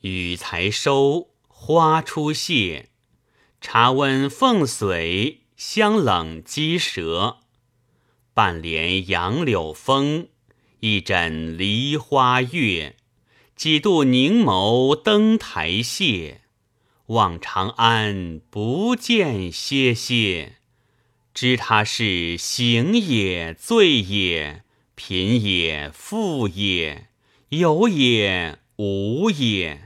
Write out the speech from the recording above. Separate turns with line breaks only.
雨才收，花初谢。茶温凤髓，香冷鸡舌。半帘杨柳风，一枕梨花月。几度凝眸登台榭，望长安不见歇歇。知他是行也，醉也，贫也，富也，有也，无也。